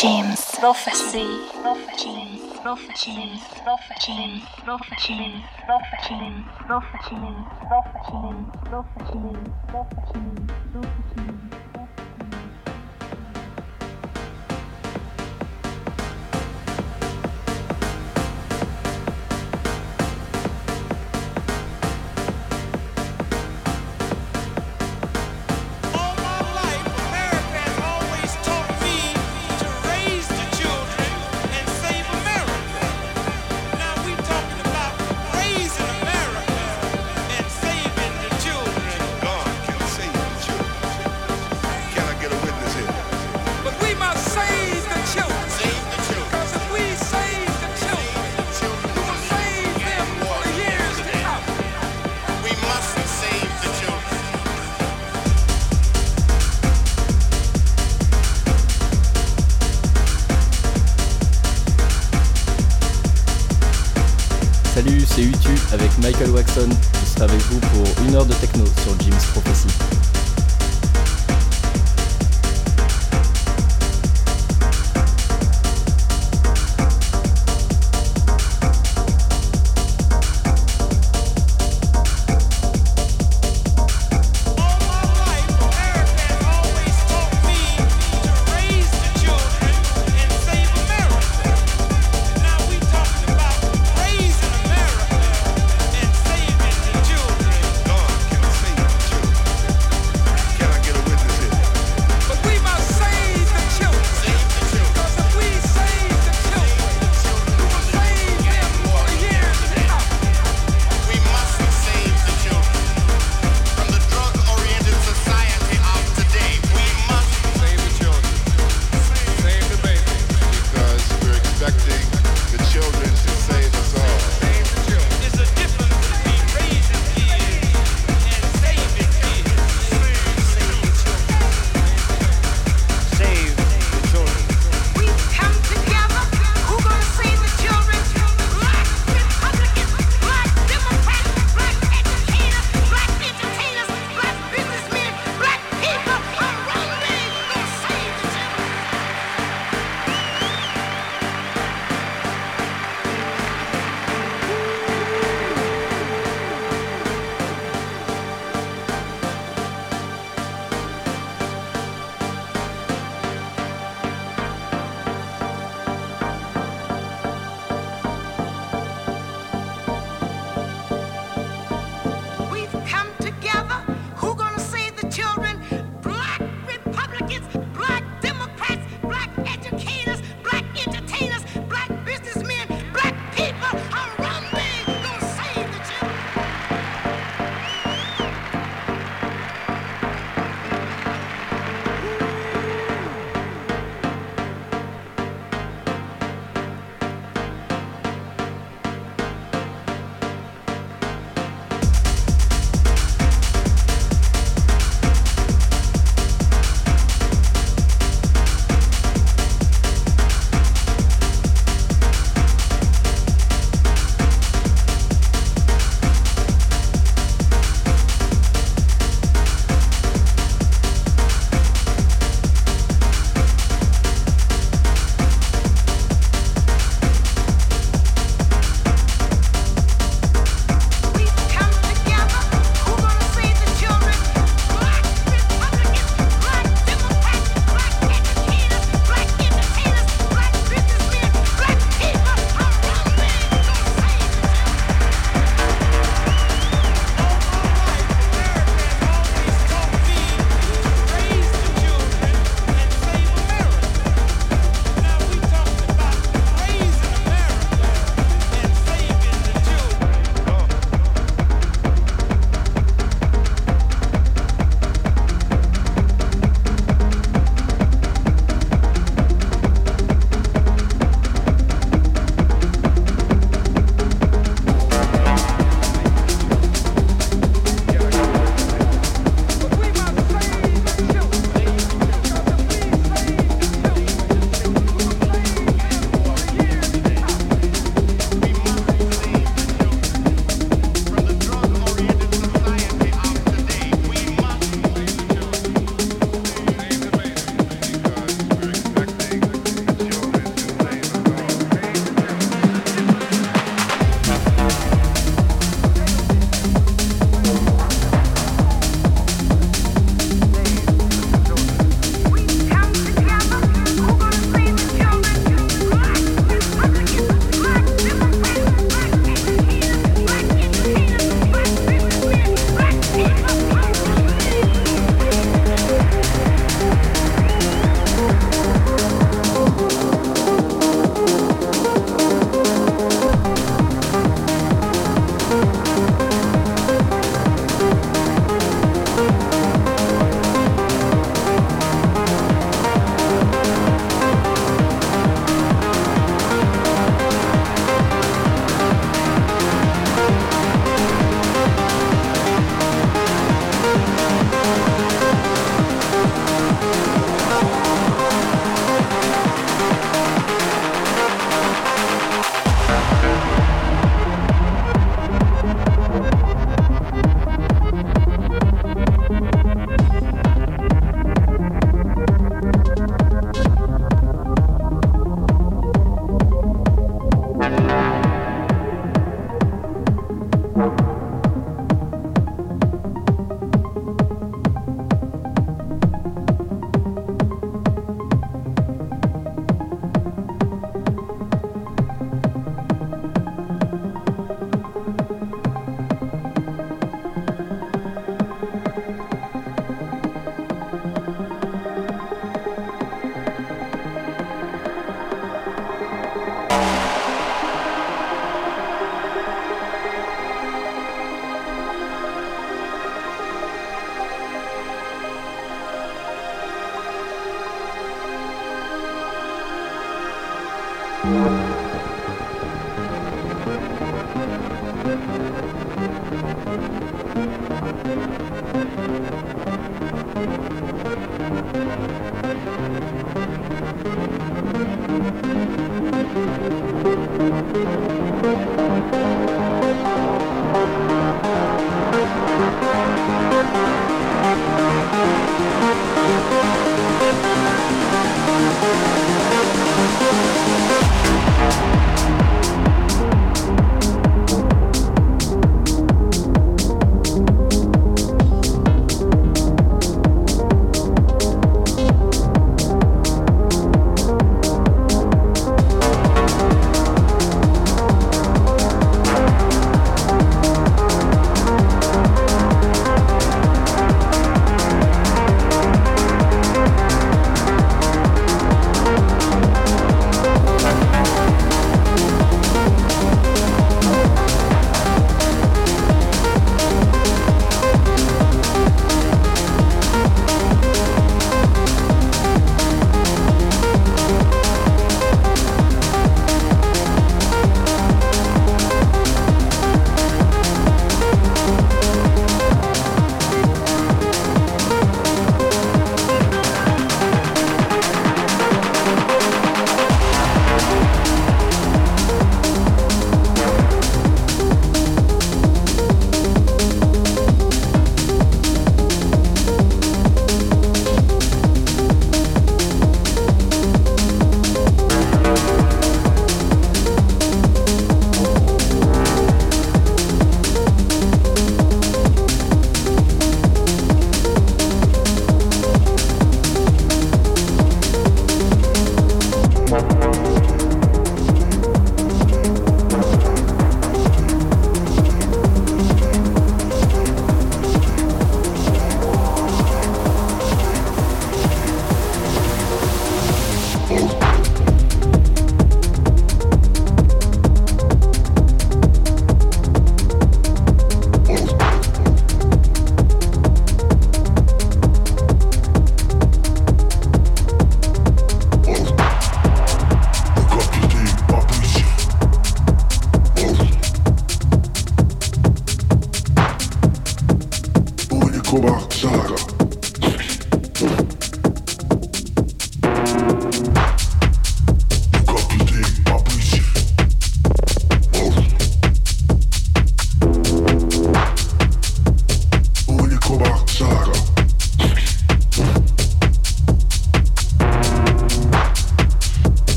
James. Prophecy. Prophecy. Prophecy. Prophecy. Prophecy. Prophecy. Prophecy. Prophecy. Prophecy. Prophecy. Prophecy.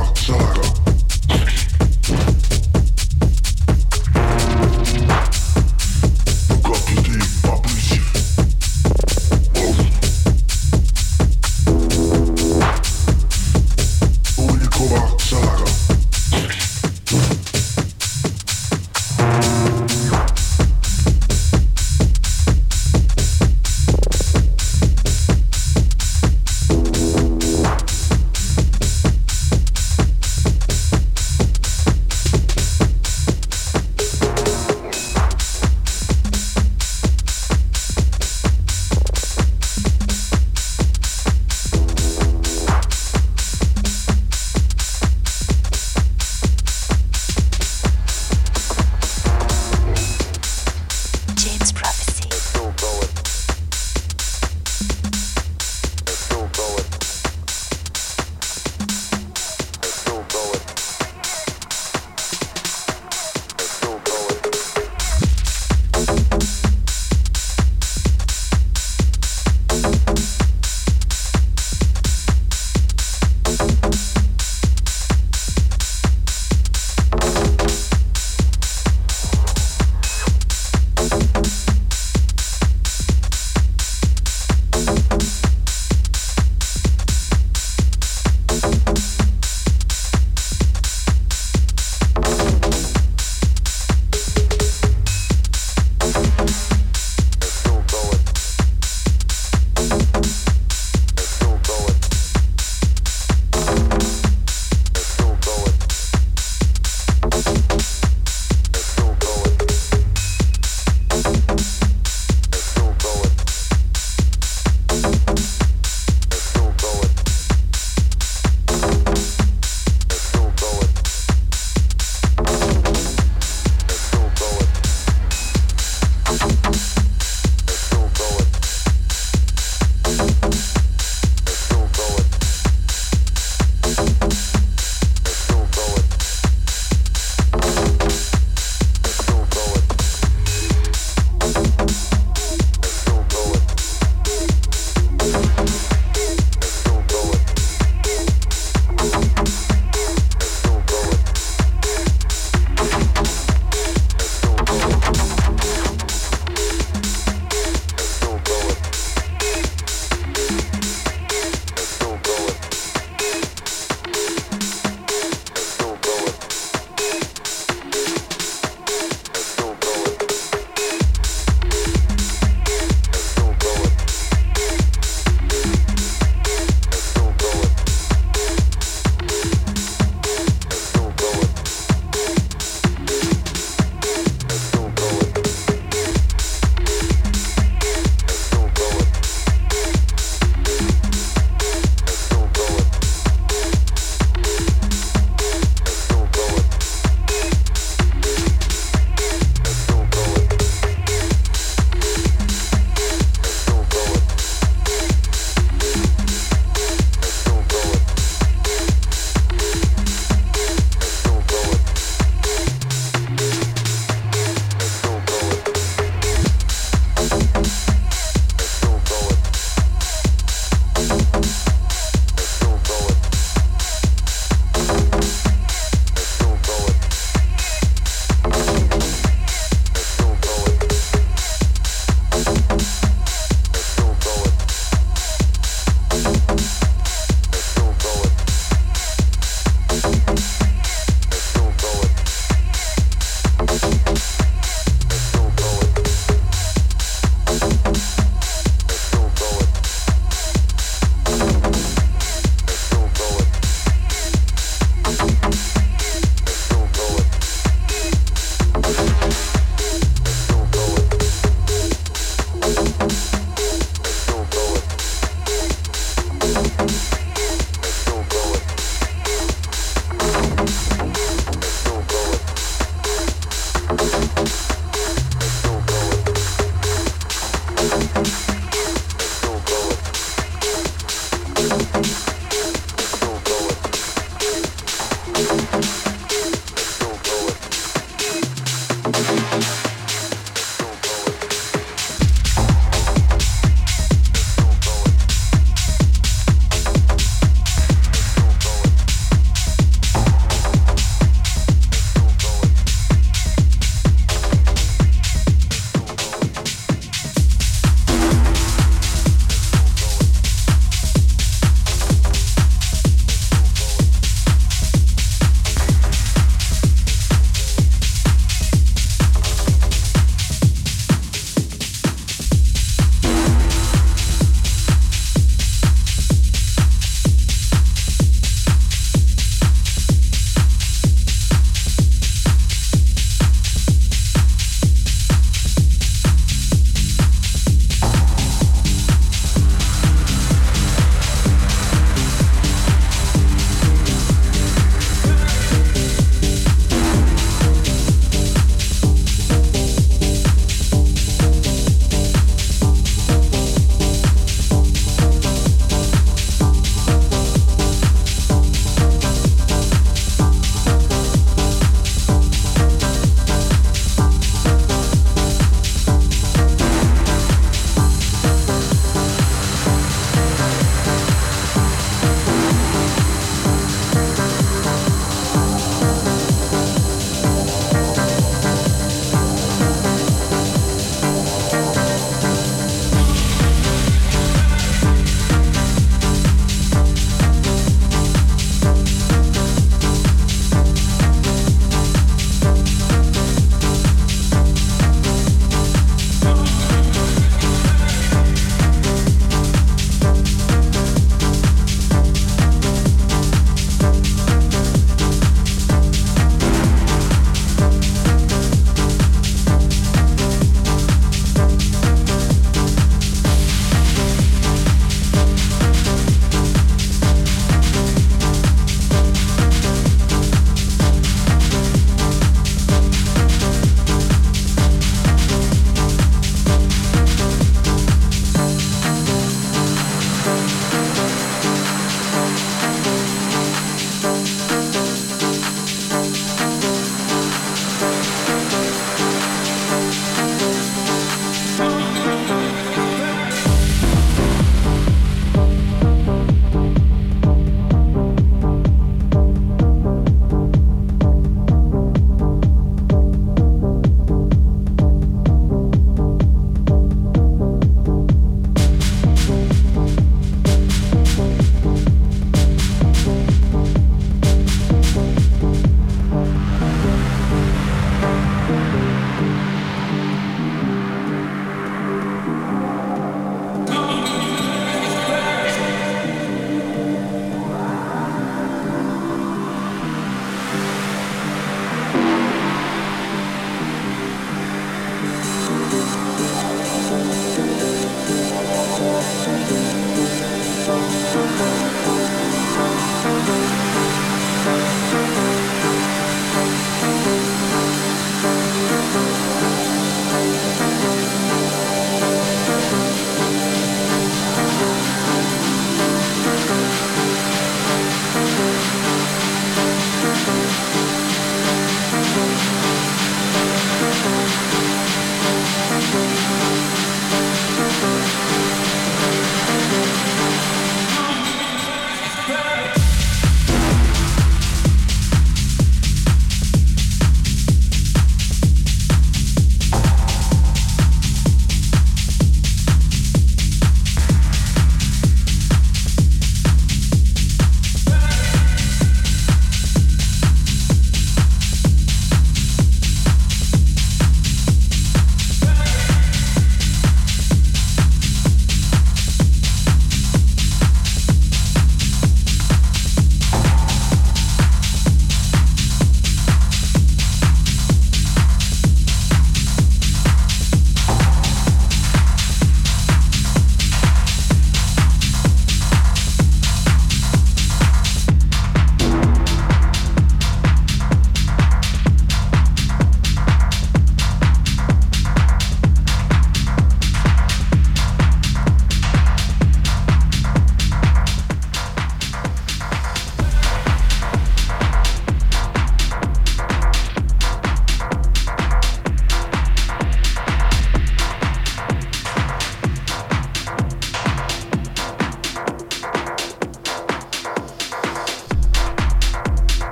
Dark Side.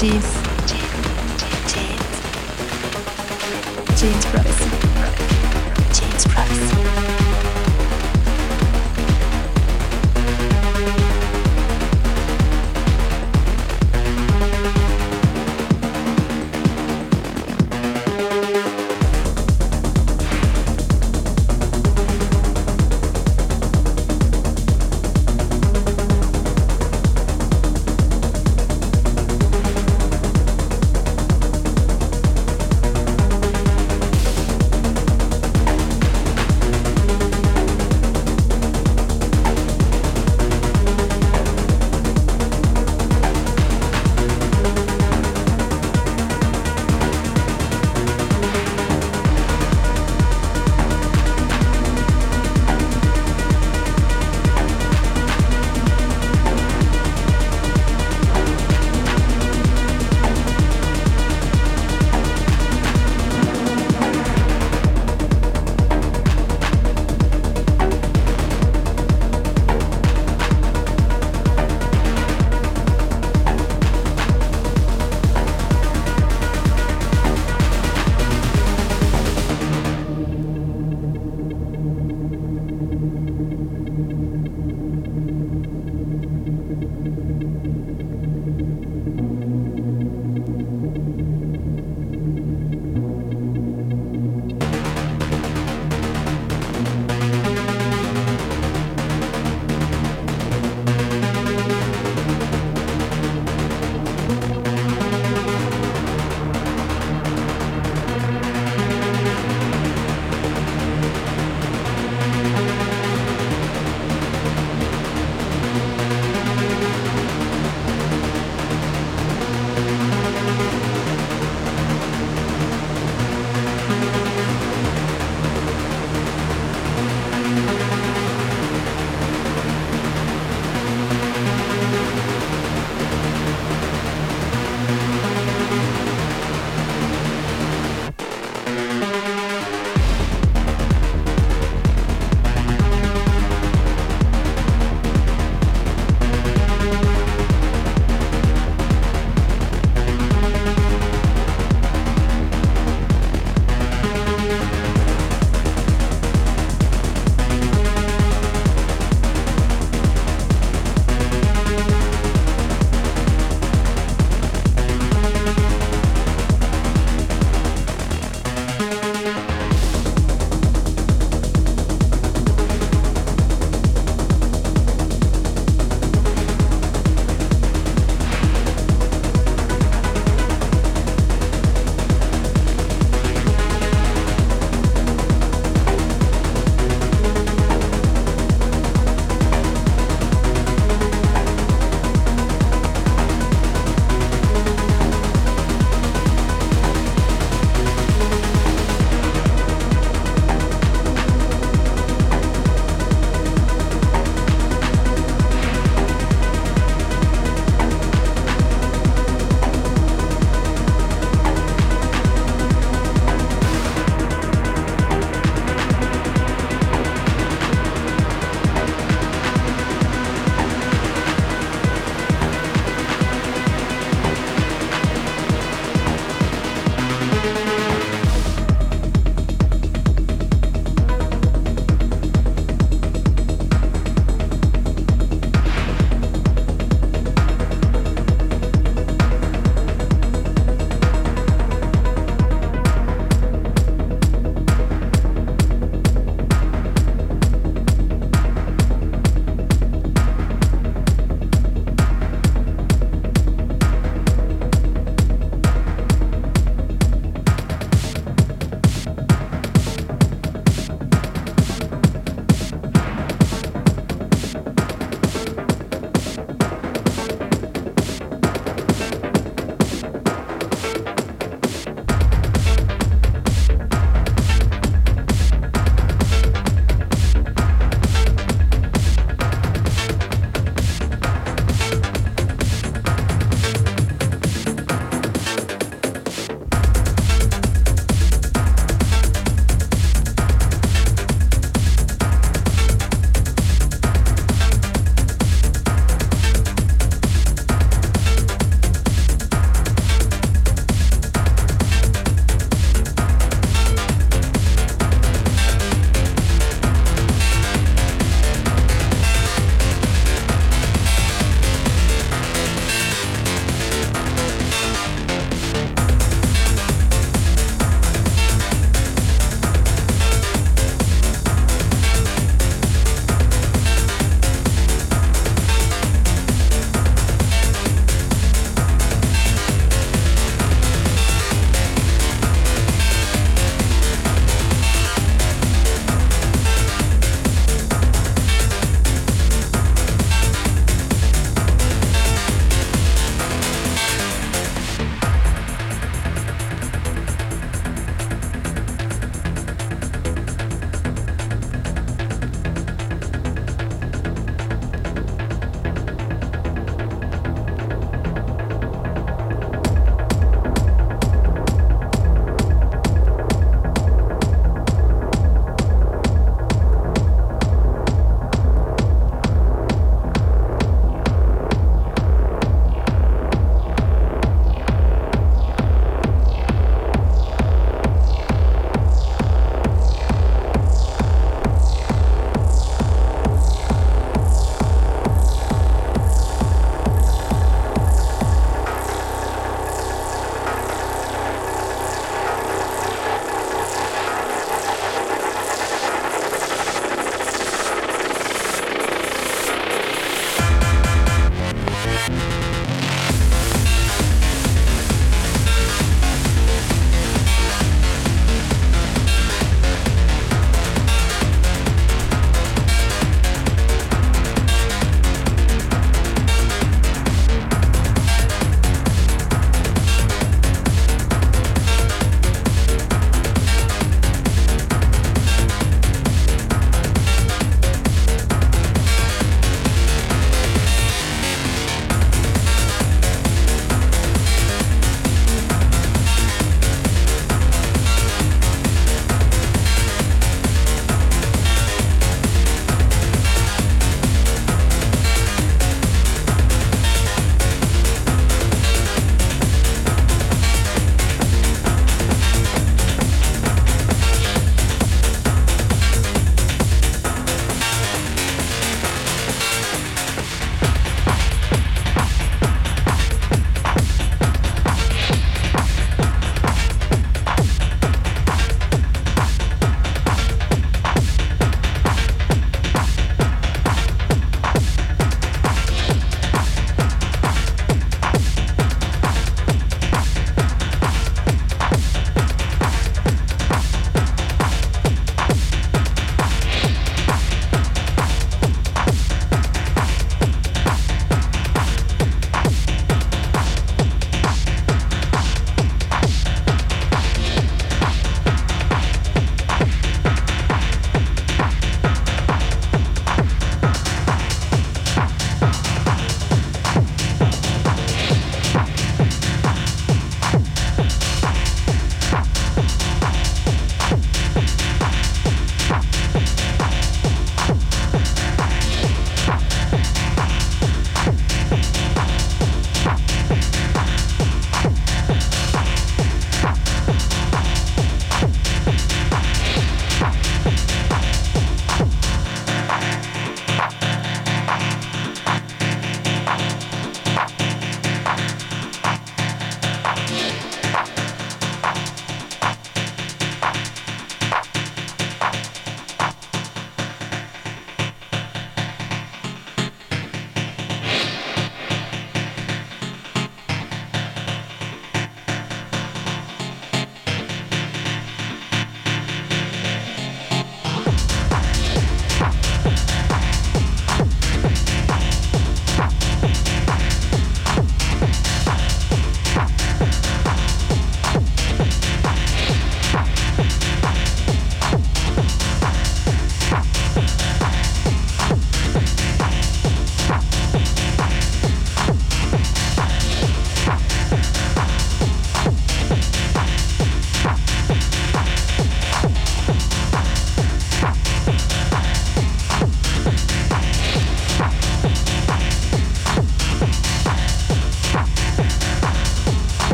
Cheese. Cheese. Cheese brothers. Cheese.